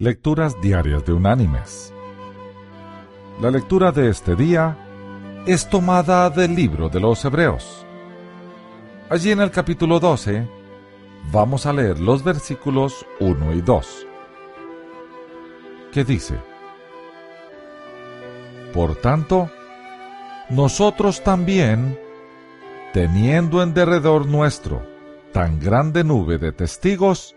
Lecturas Diarias de Unánimes. La lectura de este día es tomada del libro de los Hebreos. Allí en el capítulo 12 vamos a leer los versículos 1 y 2, que dice, Por tanto, nosotros también, teniendo en derredor nuestro tan grande nube de testigos,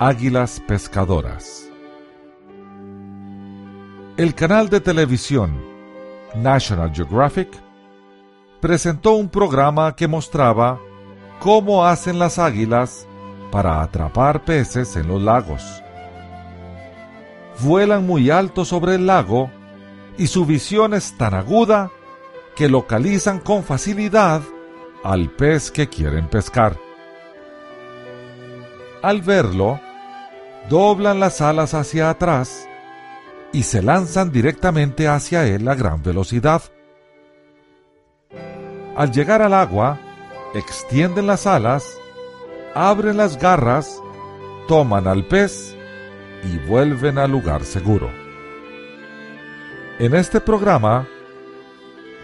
Águilas Pescadoras. El canal de televisión National Geographic presentó un programa que mostraba cómo hacen las águilas para atrapar peces en los lagos. Vuelan muy alto sobre el lago y su visión es tan aguda que localizan con facilidad al pez que quieren pescar. Al verlo, doblan las alas hacia atrás y se lanzan directamente hacia él a gran velocidad. Al llegar al agua, extienden las alas, abren las garras, toman al pez y vuelven al lugar seguro. En este programa,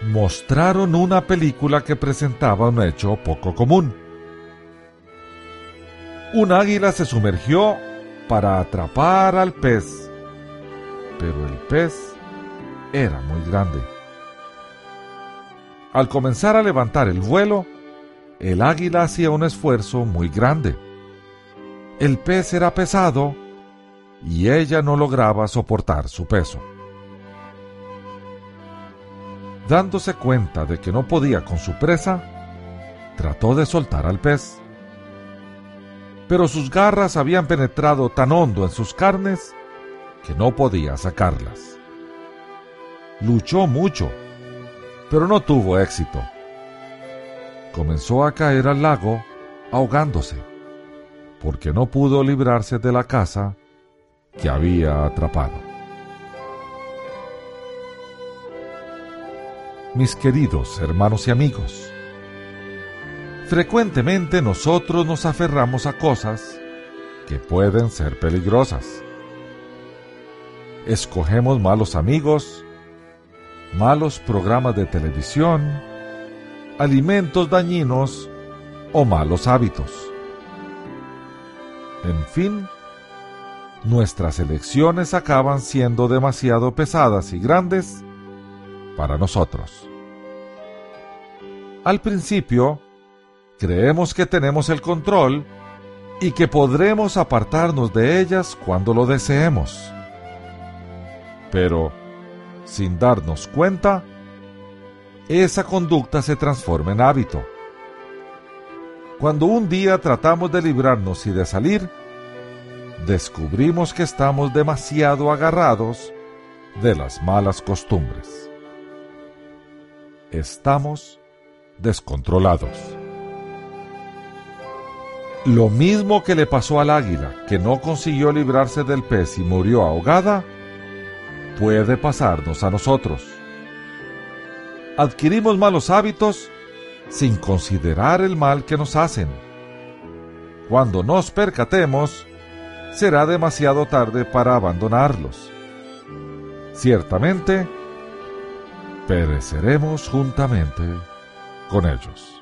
mostraron una película que presentaba un hecho poco común. Un águila se sumergió para atrapar al pez, pero el pez era muy grande. Al comenzar a levantar el vuelo, el águila hacía un esfuerzo muy grande. El pez era pesado y ella no lograba soportar su peso. Dándose cuenta de que no podía con su presa, trató de soltar al pez pero sus garras habían penetrado tan hondo en sus carnes que no podía sacarlas. Luchó mucho, pero no tuvo éxito. Comenzó a caer al lago ahogándose, porque no pudo librarse de la casa que había atrapado. Mis queridos hermanos y amigos, Frecuentemente nosotros nos aferramos a cosas que pueden ser peligrosas. Escogemos malos amigos, malos programas de televisión, alimentos dañinos o malos hábitos. En fin, nuestras elecciones acaban siendo demasiado pesadas y grandes para nosotros. Al principio, creemos que tenemos el control y que podremos apartarnos de ellas cuando lo deseemos. Pero, sin darnos cuenta, esa conducta se transforma en hábito. Cuando un día tratamos de librarnos y de salir, descubrimos que estamos demasiado agarrados de las malas costumbres. Estamos descontrolados. Lo mismo que le pasó al águila, que no consiguió librarse del pez y murió ahogada, puede pasarnos a nosotros. Adquirimos malos hábitos sin considerar el mal que nos hacen. Cuando nos percatemos, será demasiado tarde para abandonarlos. Ciertamente, pereceremos juntamente con ellos.